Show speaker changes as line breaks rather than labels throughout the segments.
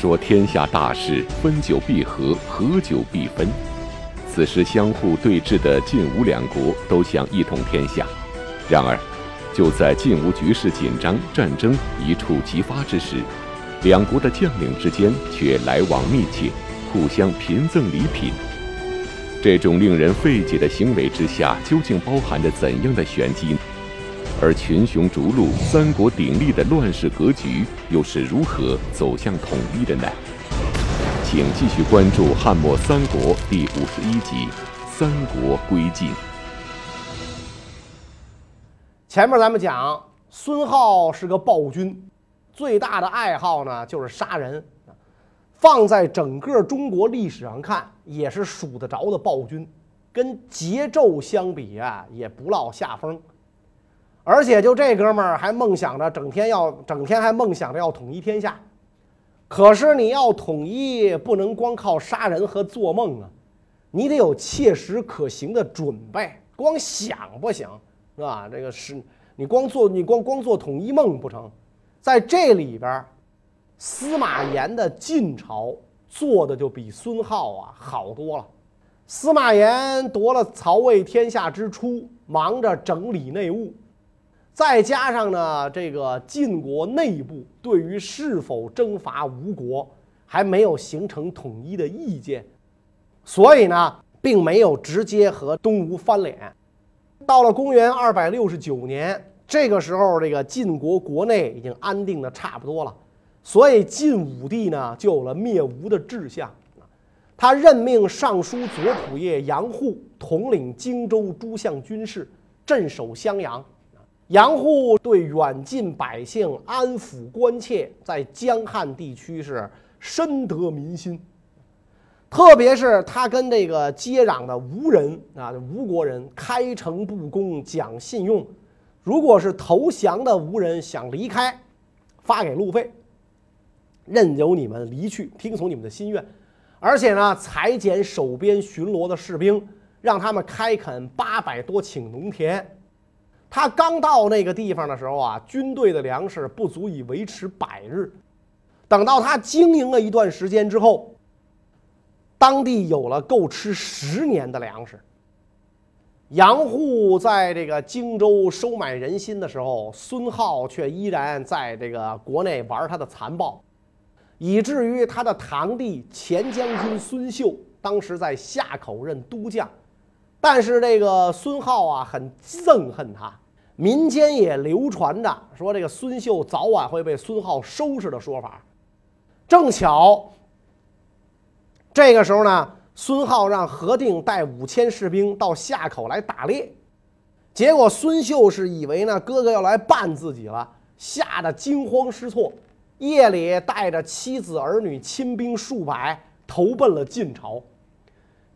说天下大事，分久必合，合久必分。此时相互对峙的晋吴两国都想一统天下，然而，就在晋吴局势紧张、战争一触即发之时，两国的将领之间却来往密切，互相频赠礼品。这种令人费解的行为之下，究竟包含着怎样的玄机？而群雄逐鹿、三国鼎立的乱世格局，又是如何走向统一的呢？请继续关注《汉末三国》第五十一集《三国归晋》。
前面咱们讲，孙浩是个暴君，最大的爱好呢就是杀人。放在整个中国历史上看，也是数得着的暴君，跟桀纣相比啊，也不落下风。而且就这哥们儿还梦想着整天要整天还梦想着要统一天下，可是你要统一不能光靠杀人和做梦啊，你得有切实可行的准备，光想不行是吧？这个是你光做你光光做统一梦不成，在这里边，司马炎的晋朝做的就比孙浩啊好多了。司马炎夺了曹魏天下之初，忙着整理内务。再加上呢，这个晋国内部对于是否征伐吴国还没有形成统一的意见，所以呢，并没有直接和东吴翻脸。到了公元二百六十九年，这个时候，这个晋国国内已经安定的差不多了，所以晋武帝呢就有了灭吴的志向。他任命尚书左仆射杨户统领荆州诸项军事，镇守襄阳。杨户对远近百姓安抚关切，在江汉地区是深得民心。特别是他跟这个接壤的吴人啊，吴国人开诚布公，讲信用。如果是投降的吴人想离开，发给路费，任由你们离去，听从你们的心愿。而且呢，裁减守边巡逻的士兵，让他们开垦八百多顷农田。他刚到那个地方的时候啊，军队的粮食不足以维持百日。等到他经营了一段时间之后，当地有了够吃十年的粮食。杨户在这个荆州收买人心的时候，孙浩却依然在这个国内玩他的残暴，以至于他的堂弟前将军孙秀当时在夏口任都将。但是这个孙浩啊，很憎恨他，民间也流传着说这个孙秀早晚会被孙浩收拾的说法。正巧这个时候呢，孙浩让何定带五千士兵到夏口来打猎，结果孙秀是以为呢哥哥要来办自己了，吓得惊慌失措，夜里带着妻子儿女、亲兵数百投奔了晋朝。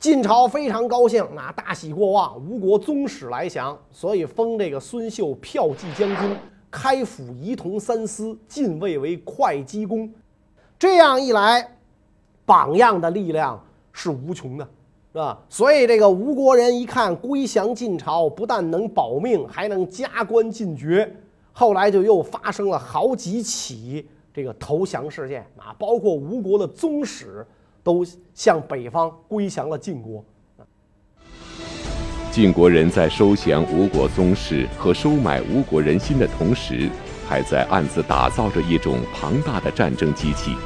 晋朝非常高兴，那大喜过望，吴国宗室来降，所以封这个孙秀骠骑将军、开府仪同三司，进位为会稽公。这样一来，榜样的力量是无穷的，是吧？所以这个吴国人一看归降晋朝，不但能保命，还能加官进爵。后来就又发生了好几起这个投降事件啊，包括吴国的宗室。都向北方归降了晋国。
晋国人在收降吴国宗室和收买吴国人心的同时，还在暗自打造着一种庞大的战争机器。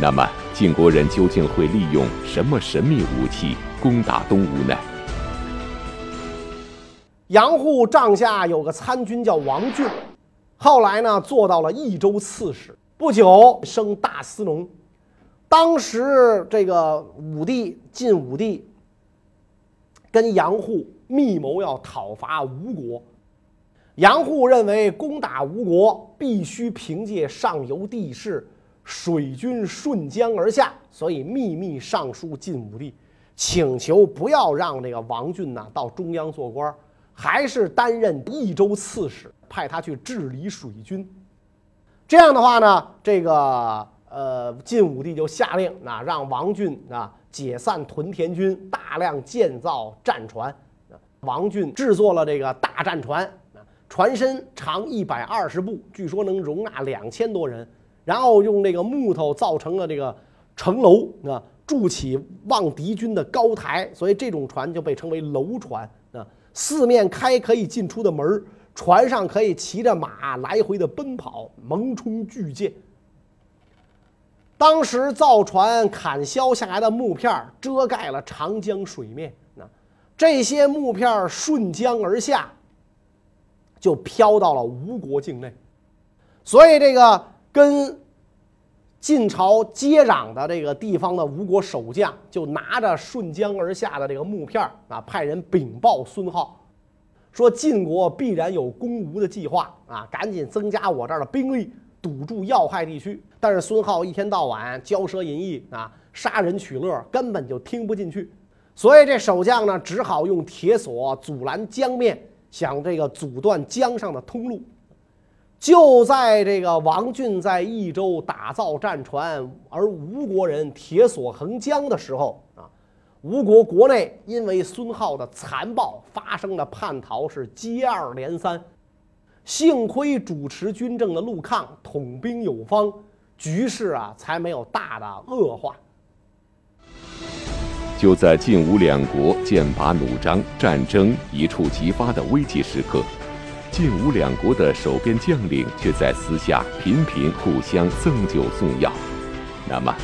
那么，晋国人究竟会利用什么神秘武器攻打东吴呢？
杨户帐下有个参军叫王俊，后来呢做到了益州刺史，不久升大司农。当时这个武帝晋武帝跟杨户密谋要讨伐吴国，杨户认为攻打吴国必须凭借上游地势，水军顺江而下，所以秘密上书晋武帝，请求不要让这个王俊呢到中央做官，还是担任益州刺史，派他去治理水军。这样的话呢，这个。呃，晋武帝就下令，那让王俊啊解散屯田军，大量建造战船。王俊制作了这个大战船，船身长一百二十步，据说能容纳两千多人，然后用这个木头造成了这个城楼啊，筑起望敌军的高台，所以这种船就被称为楼船啊。四面开可以进出的门船上可以骑着马来回的奔跑，猛冲巨舰。当时造船砍削下来的木片遮盖了长江水面，那这些木片顺江而下，就飘到了吴国境内。所以，这个跟晋朝接壤的这个地方的吴国守将，就拿着顺江而下的这个木片啊，派人禀报孙浩，说晋国必然有攻吴的计划啊，赶紧增加我这儿的兵力，堵住要害地区。但是孙浩一天到晚骄奢淫逸啊，杀人取乐，根本就听不进去。所以这守将呢，只好用铁索阻拦江面，想这个阻断江上的通路。就在这个王俊在益州打造战船，而吴国人铁索横江的时候啊，吴国国内因为孙浩的残暴发生的叛逃是接二连三。幸亏主持军政的陆抗统兵有方，局势啊才没有大的恶化。
就在晋吴两国剑拔弩张、战争一触即发的危急时刻。晋吴两国的守边将领却在私下频频互相赠酒送药。那么，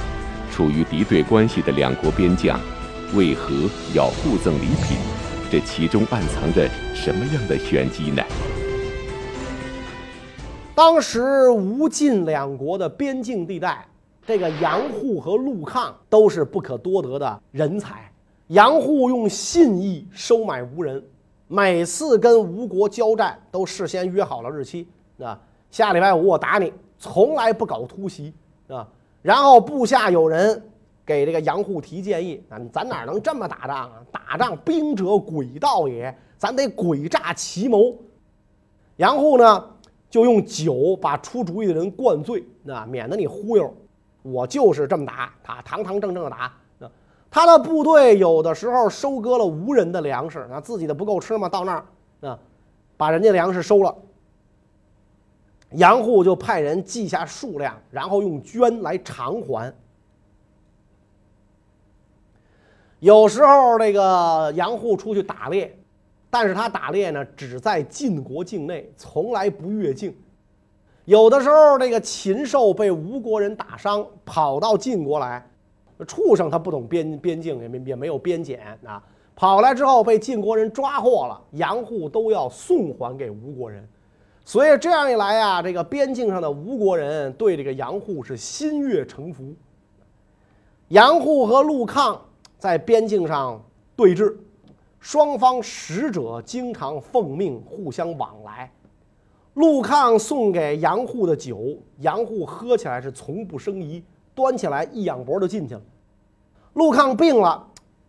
处于敌对关系的两国边将，为何要互赠礼品？这其中暗藏着什么样的玄机呢？
当时吴晋两国的边境地带，这个杨户和陆抗都是不可多得的人才。杨户用信义收买吴人。每次跟吴国交战，都事先约好了日期，啊，下礼拜五我打你，从来不搞突袭，啊。然后部下有人给这个杨户提建议，啊，咱哪能这么打仗啊？打仗兵者诡道也，咱得诡诈奇谋。杨户呢，就用酒把出主意的人灌醉，啊，免得你忽悠。我就是这么打，他堂堂正正的打。他的部队有的时候收割了无人的粮食，那自己的不够吃嘛，到那儿啊，把人家粮食收了。杨户就派人记下数量，然后用绢来偿还。有时候这个杨户出去打猎，但是他打猎呢，只在晋国境内，从来不越境。有的时候这个禽兽被吴国人打伤，跑到晋国来。畜生他不懂边边境，也没也没有边检啊，跑来之后被晋国人抓获了，杨户都要送还给吴国人，所以这样一来啊，这个边境上的吴国人对这个杨户是心悦诚服。杨户和陆抗在边境上对峙，双方使者经常奉命互相往来。陆抗送给杨户的酒，杨户喝起来是从不生疑。端起来一仰脖就进去了。陆抗病了，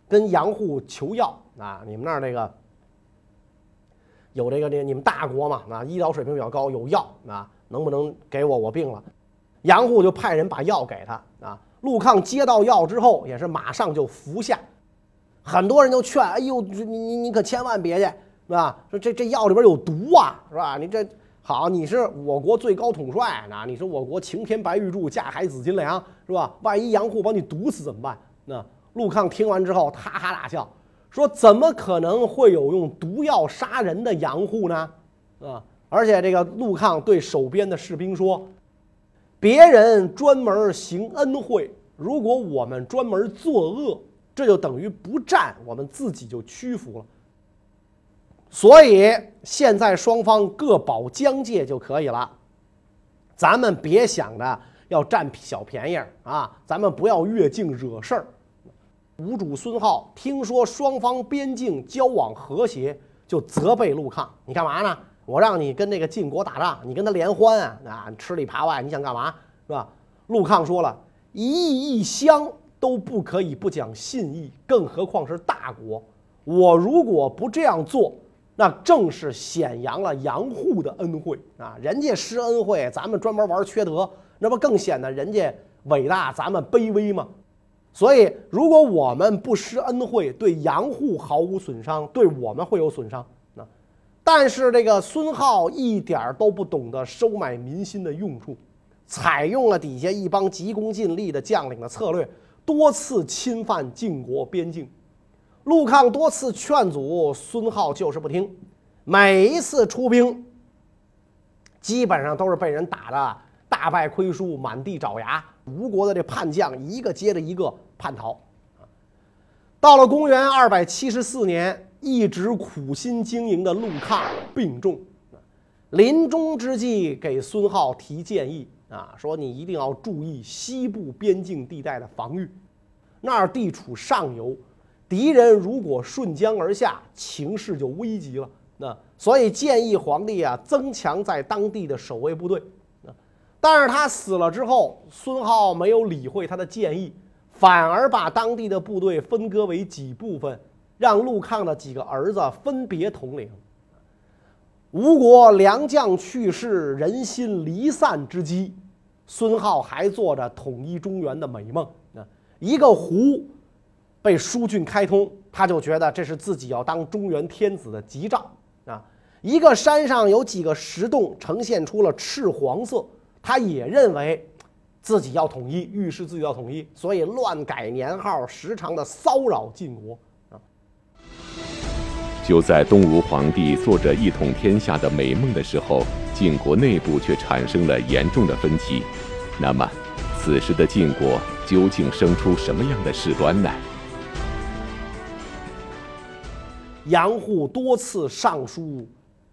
跟杨户求药啊！你们那儿那个有这个这你们大国嘛啊，医疗水平比较高，有药啊，能不能给我？我病了。杨户就派人把药给他啊。陆抗接到药之后，也是马上就服下。很多人都劝：“哎呦，你你你可千万别去，是吧？说这这药里边有毒啊，是吧？你这。”好，你是我国最高统帅，那你是我国擎天白玉柱，架海紫金梁，是吧？万一杨户把你毒死怎么办？那陆抗听完之后，哈哈大笑，说：“怎么可能会有用毒药杀人的杨户呢？啊！而且这个陆抗对守边的士兵说：‘别人专门行恩惠，如果我们专门作恶，这就等于不战，我们自己就屈服了。’”所以现在双方各保疆界就可以了，咱们别想着要占小便宜啊！咱们不要越境惹事儿。吴主孙浩听说双方边境交往和谐，就责备陆抗：“你干嘛呢？我让你跟那个晋国打仗，你跟他联欢啊？啊，吃里扒外，你想干嘛？是吧？”陆抗说了：“一亿一乡都不可以不讲信义，更何况是大国？我如果不这样做。”那正是显扬了杨户的恩惠啊！人家施恩惠，咱们专门玩缺德，那不更显得人家伟大，咱们卑微吗？所以，如果我们不施恩惠，对杨户毫无损伤，对我们会有损伤。那，但是这个孙浩一点都不懂得收买民心的用处，采用了底下一帮急功近利的将领的策略，多次侵犯晋国边境。陆抗多次劝阻，孙浩就是不听，每一次出兵，基本上都是被人打的大败亏输，满地找牙。吴国的这叛将一个接着一个叛逃。到了公元二百七十四年，一直苦心经营的陆抗病重，临终之际给孙浩提建议啊，说你一定要注意西部边境地带的防御，那儿地处上游。敌人如果顺江而下，情势就危急了。那所以建议皇帝啊，增强在当地的守卫部队。但是他死了之后，孙浩没有理会他的建议，反而把当地的部队分割为几部分，让陆抗的几个儿子分别统领。吴国良将去世，人心离散之机，孙浩还做着统一中原的美梦。啊，一个湖。被疏浚开通，他就觉得这是自己要当中原天子的吉兆啊！一个山上有几个石洞呈现出了赤黄色，他也认为自己要统一，预示自己要统一，所以乱改年号，时常的骚扰晋国！
就在东吴皇帝做着一统天下的美梦的时候，晋国内部却产生了严重的分歧。那么，此时的晋国究竟生出什么样的事端呢？
杨户多次上书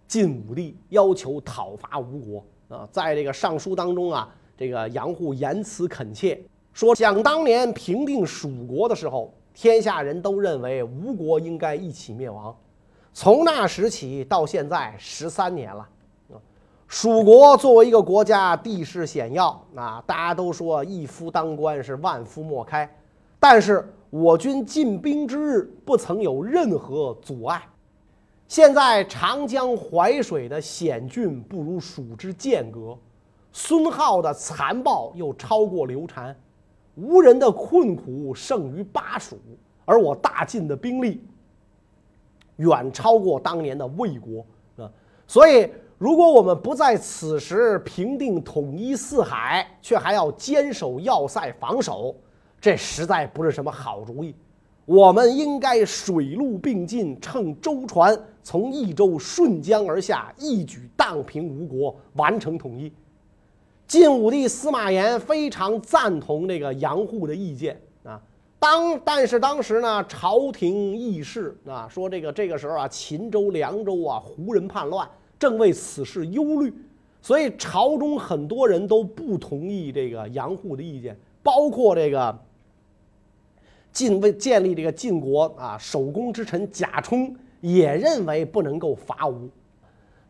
晋武帝，要求讨伐吴国啊。在这个上书当中啊，这个杨户言辞恳切，说想当年平定蜀国的时候，天下人都认为吴国应该一起灭亡。从那时起到现在十三年了。蜀国作为一个国家，地势险要啊，大家都说一夫当关是万夫莫开，但是。我军进兵之日，不曾有任何阻碍。现在长江淮水的险峻不如蜀之间隔，孙浩的残暴又超过刘禅，吴人的困苦胜于巴蜀，而我大晋的兵力远超过当年的魏国啊！所以，如果我们不在此时平定、统一四海，却还要坚守要塞防守。这实在不是什么好主意，我们应该水陆并进，乘舟船从益州顺江而下，一举荡平吴国，完成统一。晋武帝司马炎非常赞同这个杨户的意见。当但是当时呢，朝廷议事啊，说这个这个时候啊，秦州、凉州啊，胡人叛乱，正为此事忧虑，所以朝中很多人都不同意这个杨户的意见，包括这个。晋为建立这个晋国啊，守功之臣贾充也认为不能够伐吴，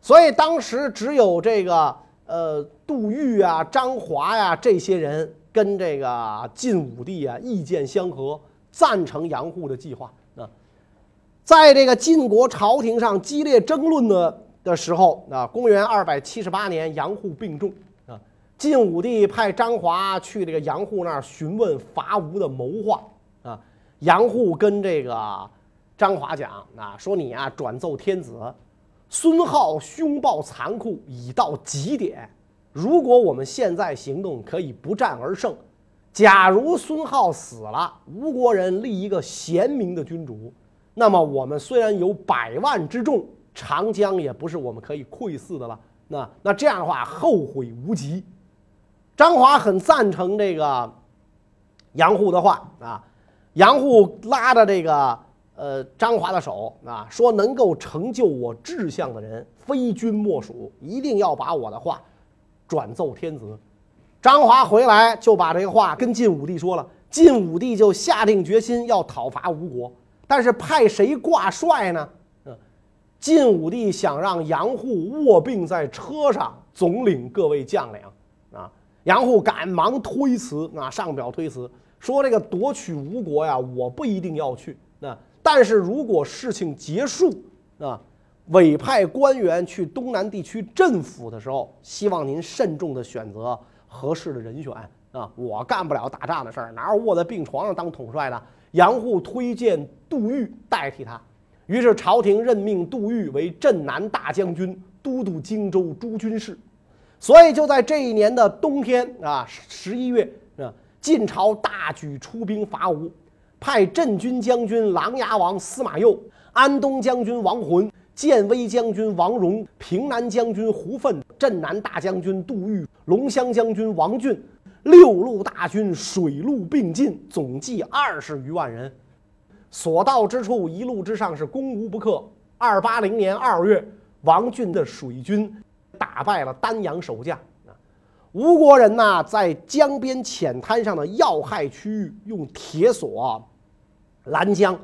所以当时只有这个呃杜预啊、张华呀这些人跟这个晋武帝啊意见相合，赞成杨户的计划啊。在这个晋国朝廷上激烈争论的的时候啊，公元二百七十八年，杨户病重啊，晋武帝派张华去这个杨户那儿询问伐吴的谋划。啊，杨户跟这个张华讲啊，说你啊转奏天子，孙浩凶暴残酷已到极点。如果我们现在行动，可以不战而胜。假如孙浩死了，吴国人立一个贤明的君主，那么我们虽然有百万之众，长江也不是我们可以窥伺的了。那那这样的话，后悔无及。张华很赞成这个杨户的话啊。杨户拉着这个呃张华的手啊，说：“能够成就我志向的人，非君莫属。一定要把我的话转奏天子。”张华回来就把这个话跟晋武帝说了，晋武帝就下定决心要讨伐吴国，但是派谁挂帅呢？嗯，晋武帝想让杨户卧病在车上，总领各位将领啊。杨户赶忙推辞啊，上表推辞。说这个夺取吴国呀，我不一定要去。那但是如果事情结束啊，委派官员去东南地区镇抚的时候，希望您慎重的选择合适的人选啊。我干不了打仗的事儿，哪有卧在病床上当统帅的？杨户推荐杜预代替他，于是朝廷任命杜预为镇南大将军，都督荆州诸军事。所以就在这一年的冬天啊，十一月啊，晋朝大举出兵伐吴，派镇军将军琅琊王司马攸、安东将军王浑、建威将军王荣、平南将军胡奋、镇南大将军杜预、龙骧将军王俊，六路大军水陆并进，总计二十余万人。所到之处，一路之上是攻无不克。二八零年二月，王俊的水军。打败了丹阳守将！吴国人呐，在江边浅滩上的要害区域用铁索拦江，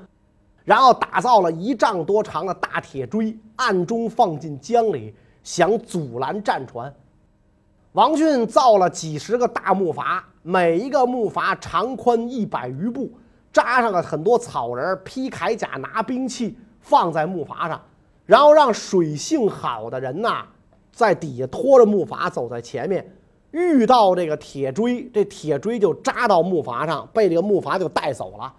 然后打造了一丈多长的大铁锥，暗中放进江里，想阻拦战船。王俊造了几十个大木筏，每一个木筏长宽一百余步，扎上了很多草人，披铠甲，拿兵器放在木筏上，然后让水性好的人呐。在底下拖着木筏走在前面，遇到这个铁锥，这铁锥就扎到木筏上，被这个木筏就带走了。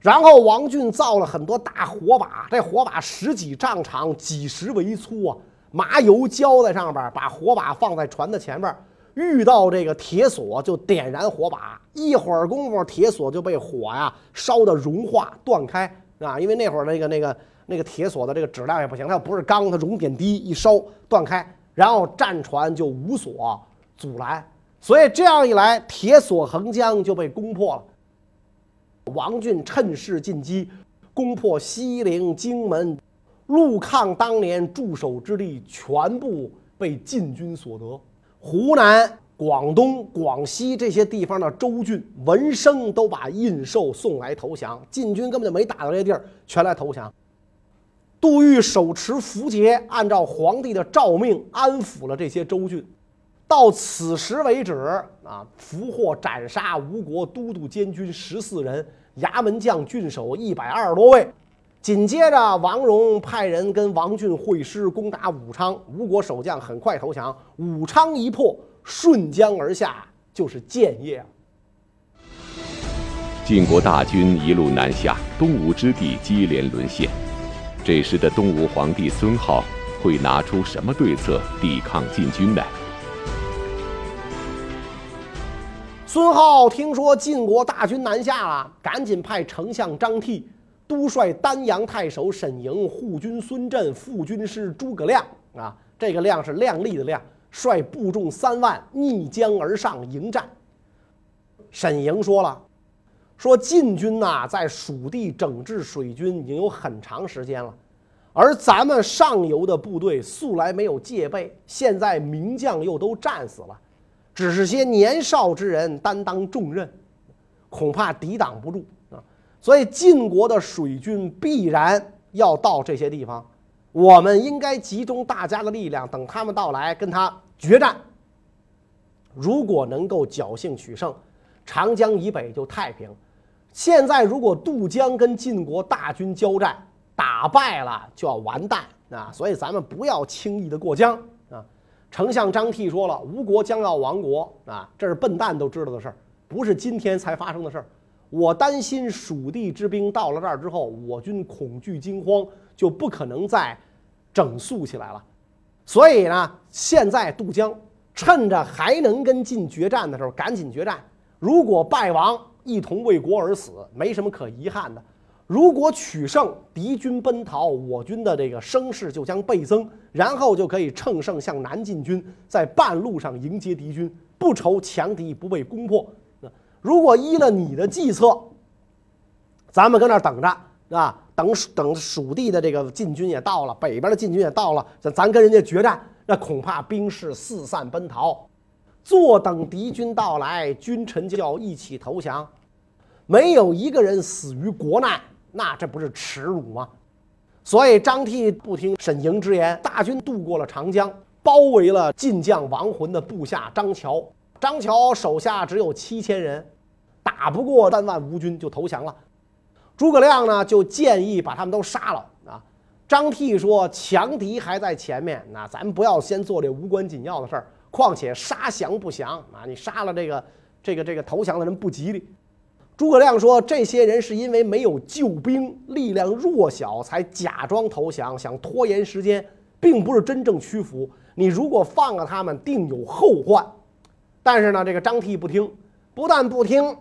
然后王俊造了很多大火把，这火把十几丈长，几十围粗啊，麻油浇在上边，把火把放在船的前面，遇到这个铁索就点燃火把，一会儿功夫铁索就被火呀烧的融化断开啊，因为那会儿那个那个那个铁索的这个质量也不行，它不是钢，它熔点低，一烧断开。然后战船就无所阻拦，所以这样一来，铁索横江就被攻破了。王俊趁势进击，攻破西陵、荆门，陆抗当年驻守之地全部被晋军所得。湖南、广东、广西这些地方的州郡闻声都把印绶送来投降，晋军根本就没打到这地儿，全来投降。杜预手持符节，按照皇帝的诏命安抚了这些州郡。到此时为止，啊，俘获斩杀吴国都督监军十四人，衙门将、郡守一百二十多位。紧接着，王荣派人跟王俊会师，攻打武昌。吴国守将很快投降。武昌一破，顺江而下就是建业。
晋国大军一路南下，东吴之地接连沦陷。这时的东吴皇帝孙皓会拿出什么对策抵抗晋军呢？
孙皓听说晋国大军南下了，赶紧派丞相张替督率丹阳太守沈莹、护军孙震、副军师诸葛亮啊，这个亮是亮丽的亮，率部众三万逆江而上迎战。沈莹说了。说晋军呐，在蜀地整治水军已经有很长时间了，而咱们上游的部队素来没有戒备，现在名将又都战死了，只是些年少之人担当重任，恐怕抵挡不住啊！所以晋国的水军必然要到这些地方，我们应该集中大家的力量，等他们到来跟他决战。如果能够侥幸取胜，长江以北就太平。现在如果渡江跟晋国大军交战，打败了就要完蛋啊！所以咱们不要轻易的过江！丞相张替说了，吴国将要亡国啊，这是笨蛋都知道的事儿，不是今天才发生的事儿。我担心蜀地之兵到了这儿之后，我军恐惧惊慌，就不可能再整肃起来了。所以呢，现在渡江，趁着还能跟晋决战的时候，赶紧决战。如果败亡，一同为国而死，没什么可遗憾的。如果取胜，敌军奔逃，我军的这个声势就将倍增，然后就可以乘胜向南进军，在半路上迎接敌军，不愁强敌不被攻破。如果依了你的计策，咱们搁那等着啊，等等蜀地的这个晋军也到了，北边的晋军也到了，咱咱跟人家决战，那恐怕兵士四散奔逃。坐等敌军到来，君臣就要一起投降，没有一个人死于国难，那这不是耻辱吗？所以张替不听沈莹之言，大军渡过了长江，包围了晋将王浑的部下张乔。张乔手下只有七千人，打不过三万吴军，就投降了。诸葛亮呢，就建议把他们都杀了啊。张替说：“强敌还在前面，那咱不要先做这无关紧要的事儿。”况且杀降不降啊！你杀了这个这个这个投降的人不吉利。诸葛亮说：“这些人是因为没有救兵，力量弱小，才假装投降，想拖延时间。并不是真正屈服。你如果放了他们，定有后患。但是呢，这个张替不听，不但不听，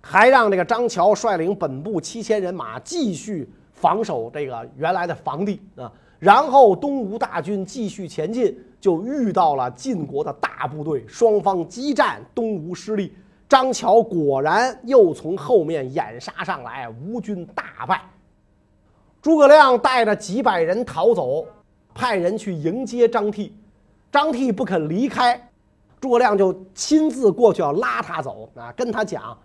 还让这个张乔率领本部七千人马继续防守这个原来的防地啊。然后东吴大军继续前进，就遇到了晋国的大部队，双方激战，东吴失利。张乔果然又从后面掩杀上来，吴军大败。诸葛亮带着几百人逃走，派人去迎接张替，张替不肯离开，诸葛亮就亲自过去要拉他走啊，跟他讲，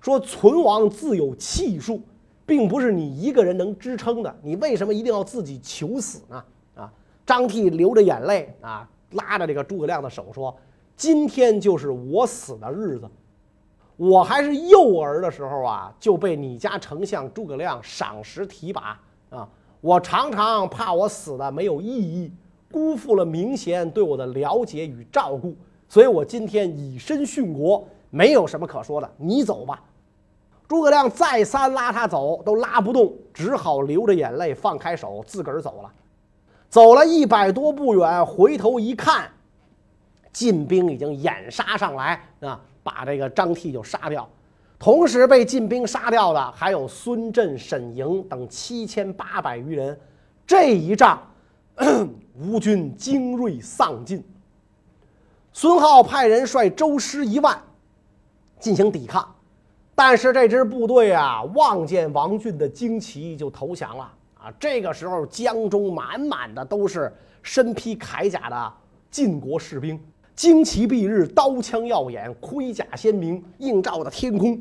说存亡自有气数。并不是你一个人能支撑的，你为什么一定要自己求死呢？啊，张替流着眼泪啊，拉着这个诸葛亮的手说：“今天就是我死的日子。我还是幼儿的时候啊，就被你家丞相诸葛亮赏识提拔啊。我常常怕我死的没有意义，辜负了明贤对我的了解与照顾，所以我今天以身殉国，没有什么可说的。你走吧。”诸葛亮再三拉他走，都拉不动，只好流着眼泪放开手，自个儿走了。走了一百多步远，回头一看，晋兵已经掩杀上来啊，把这个张替就杀掉。同时被晋兵杀掉的还有孙振、沈莹等七千八百余人。这一仗，吴军精锐丧尽。孙浩派人率周师一万进行抵抗。但是这支部队啊，望见王俊的旌旗就投降了啊！这个时候，江中满满的都是身披铠甲的晋国士兵，旌旗蔽日，刀枪耀眼，盔甲鲜明，映照着天空，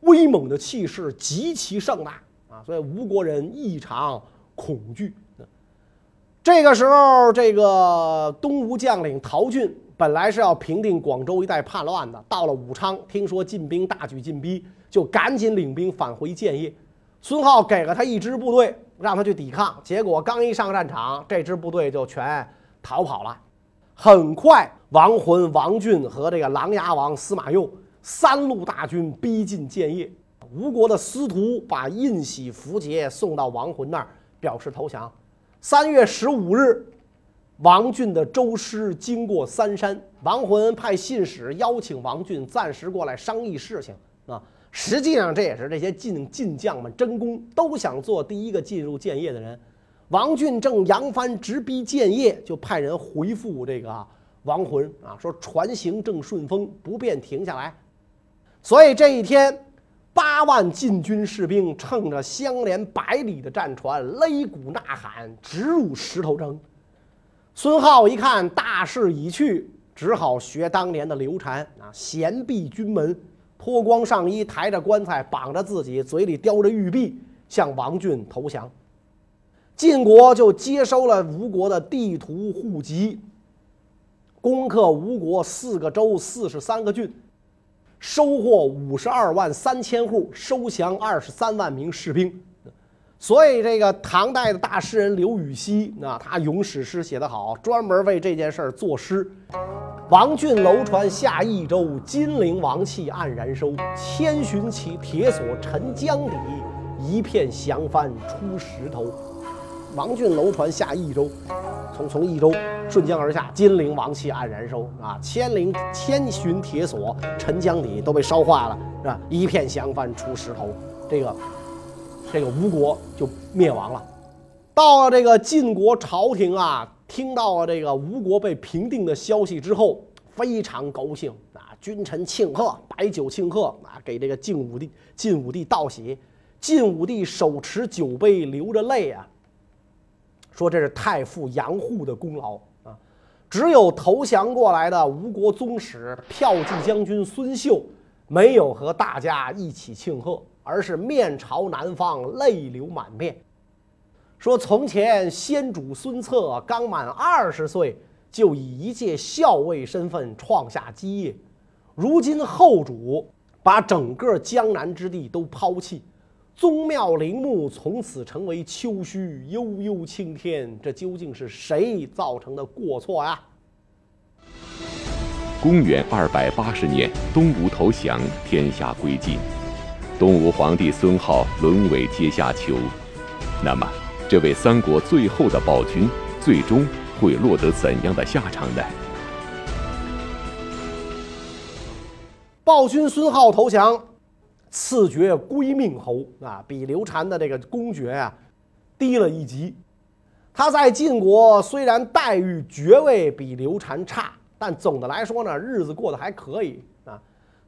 威猛的气势极其盛大啊！所以吴国人异常恐惧。这个时候，这个东吴将领陶俊。本来是要平定广州一带叛乱的，到了武昌，听说晋兵大举进逼，就赶紧领兵返回建业。孙浩给了他一支部队，让他去抵抗。结果刚一上战场，这支部队就全逃跑了。很快，王浑、王俊和这个琅琊王司马攸三路大军逼近建业。吴国的司徒把印玺符节送到王浑那儿，表示投降。三月十五日。王俊的周师经过三山，王浑派信使邀请王俊暂时过来商议事情啊。实际上这也是这些晋晋将们争功，都想做第一个进入建业的人。王俊正扬帆直逼建业，就派人回复这个王浑啊，说船行正顺风，不便停下来。所以这一天，八万禁军士兵乘着相连百里的战船，擂鼓呐喊，直入石头城。孙浩一看大势已去，只好学当年的刘禅啊，衔璧军门，脱光上衣，抬着棺材，绑着自己，嘴里叼着玉璧，向王俊投降。晋国就接收了吴国的地图户籍，攻克吴国四个州、四十三个郡，收获五十二万三千户，收降二十三万名士兵。所以，这个唐代的大诗人刘禹锡，那他咏史诗写得好，专门为这件事儿作诗：“王浚楼船下益州，金陵王气黯然收。千寻起铁索沉江底，一片降帆出石头。”王俊楼船下益州，从从益州顺江而下，金陵王气黯然收啊！千灵千寻铁锁沉江底，都被烧化了，是吧？一片降帆出石头，这个。这个吴国就灭亡了。到了这个晋国朝廷啊，听到了这个吴国被平定的消息之后，非常高兴啊，君臣庆贺，摆酒庆贺啊，给这个晋武帝晋武帝道喜。晋武帝手持酒杯，流着泪啊，说这是太傅杨护的功劳啊。只有投降过来的吴国宗室骠骑将军孙秀，没有和大家一起庆贺。而是面朝南方，泪流满面，说：“从前先主孙策刚满二十岁，就以一介校尉身份创下基业，如今后主把整个江南之地都抛弃，宗庙陵墓从此成为丘墟，悠悠青天，这究竟是谁造成的过错呀？”
公元二百八十年，东吴投降，天下归晋。东吴皇帝孙皓沦为阶下囚，那么这位三国最后的暴君，最终会落得怎样的下场呢？
暴君孙皓投降，赐爵归命侯啊，比刘禅的这个公爵啊低了一级。他在晋国虽然待遇爵位比刘禅差，但总的来说呢，日子过得还可以啊。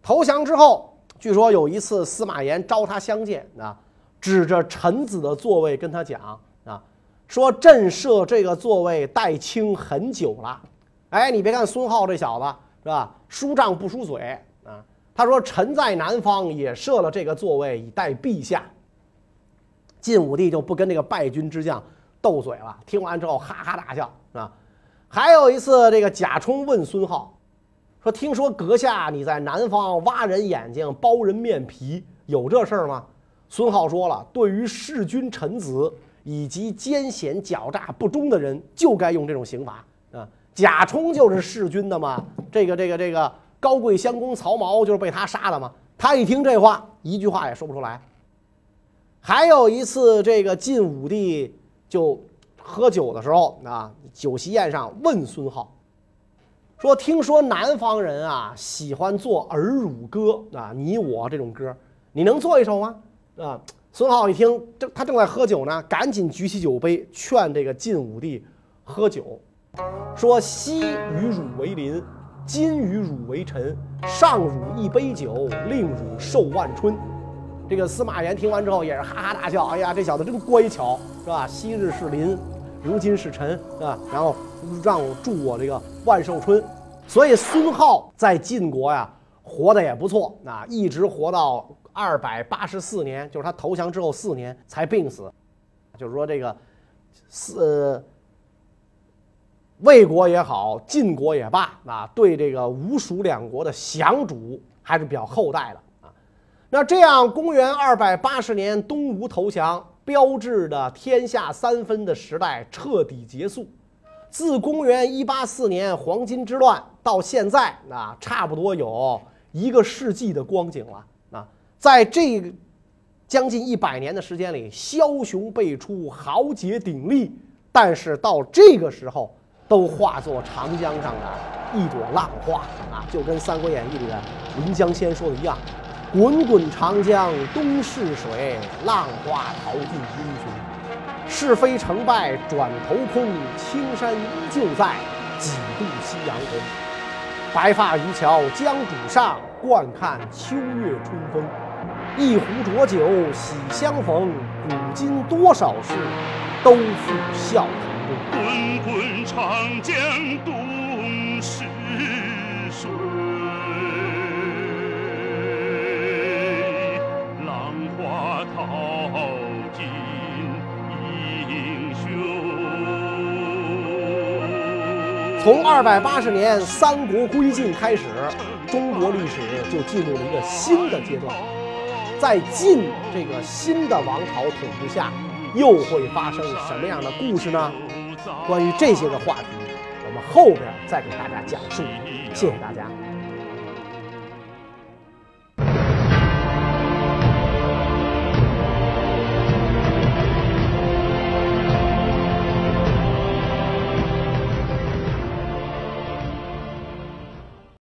投降之后，据说有一次司马炎招他相见啊。指着臣子的座位跟他讲啊，说朕设这个座位待卿很久了。哎，你别看孙皓这小子是吧，输账不输嘴。他说臣在南方也设了这个座位以待陛下。晋武帝就不跟这个败军之将斗嘴了，听完之后哈哈大笑啊。还有一次，这个贾充问孙皓说：“听说阁下你在南方挖人眼睛、剥人面皮，有这事儿吗？”孙皓说了：“对于弑君臣子以及奸险狡诈不忠的人，就该用这种刑罚啊！贾充就是弑君的嘛，这个这个这个高贵襄公曹髦就是被他杀的嘛。他一听这话，一句话也说不出来。还有一次，这个晋武帝就喝酒的时候啊，酒席宴上问孙皓说：‘听说南方人啊喜欢做儿乳歌啊，你我这种歌，你能做一首吗？’”啊！孙皓一听，正他正在喝酒呢，赶紧举起酒杯劝这个晋武帝喝酒，说：“昔与汝为邻，今与汝为臣，上汝一杯酒，令汝寿万春。”这个司马炎听完之后也是哈哈大笑：“哎呀，这小子真乖巧，是吧？昔日是邻，如今是臣，啊，然后让我祝我这个万寿春。”所以孙皓在晋国呀，活得也不错，啊，一直活到。二百八十四年，就是他投降之后四年才病死，就是说这个，四魏国也好，晋国也罢啊，对这个吴蜀两国的降主还是比较厚待的啊。那这样，公元二百八十年东吴投降，标志的天下三分的时代彻底结束。自公元一八四年黄巾之乱到现在啊，差不多有一个世纪的光景了。啊在这将近一百年的时间里，枭雄辈出，豪杰鼎立，但是到这个时候，都化作长江上的一朵浪花啊！就跟《三国演义》里的临江仙说的一样：“滚滚长江东逝水，浪花淘尽英雄。是非成败转头空，青山依旧在，几度夕阳红。白发渔樵江渚上，惯看秋月春风。”一壶浊酒喜相逢，古今多少事，都付笑谈。
滚滚长江东逝水，浪花淘尽英雄。
从二百八十年三国归晋开始，中国历史就进入了一个新的阶段。在晋这个新的王朝统治下，又会发生什么样的故事呢？关于这些个话题，我们后边再给大家讲述。谢谢大家。